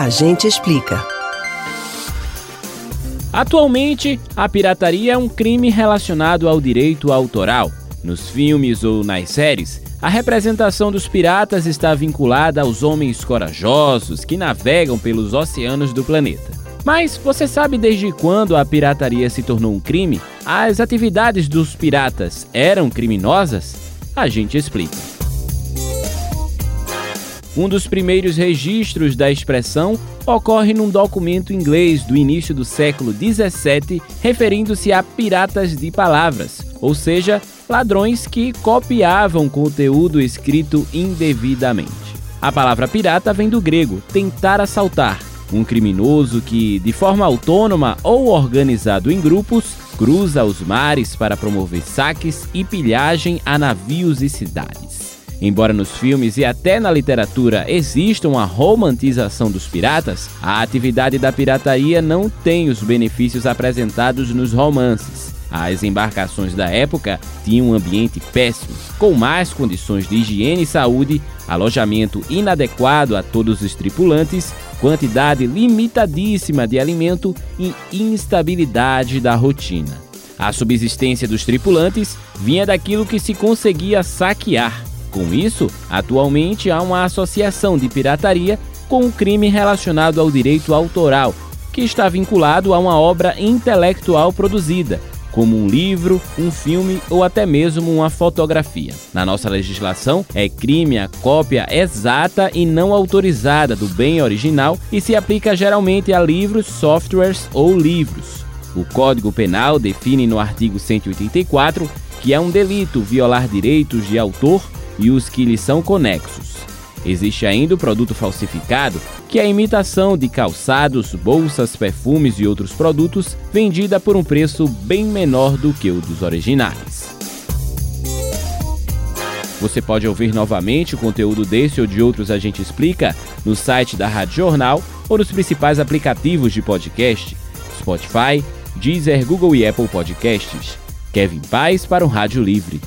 A gente explica. Atualmente, a pirataria é um crime relacionado ao direito autoral. Nos filmes ou nas séries, a representação dos piratas está vinculada aos homens corajosos que navegam pelos oceanos do planeta. Mas você sabe desde quando a pirataria se tornou um crime? As atividades dos piratas eram criminosas? A gente explica. Um dos primeiros registros da expressão ocorre num documento inglês do início do século 17, referindo-se a piratas de palavras, ou seja, ladrões que copiavam conteúdo escrito indevidamente. A palavra pirata vem do grego tentar assaltar, um criminoso que, de forma autônoma ou organizado em grupos, cruza os mares para promover saques e pilhagem a navios e cidades. Embora nos filmes e até na literatura exista uma romantização dos piratas, a atividade da pirataria não tem os benefícios apresentados nos romances. As embarcações da época tinham um ambiente péssimo, com más condições de higiene e saúde, alojamento inadequado a todos os tripulantes, quantidade limitadíssima de alimento e instabilidade da rotina. A subsistência dos tripulantes vinha daquilo que se conseguia saquear. Com isso, atualmente há uma associação de pirataria com um crime relacionado ao direito autoral, que está vinculado a uma obra intelectual produzida, como um livro, um filme ou até mesmo uma fotografia. Na nossa legislação, é crime a cópia exata e não autorizada do bem original e se aplica geralmente a livros, softwares ou livros. O Código Penal define no artigo 184 que é um delito violar direitos de autor e os que lhe são conexos. Existe ainda o produto falsificado, que é a imitação de calçados, bolsas, perfumes e outros produtos vendida por um preço bem menor do que o dos originais. Você pode ouvir novamente o conteúdo desse ou de outros A Gente Explica no site da Rádio Jornal ou nos principais aplicativos de podcast: Spotify, Deezer, Google e Apple Podcasts. Kevin Paz para o Rádio Livre.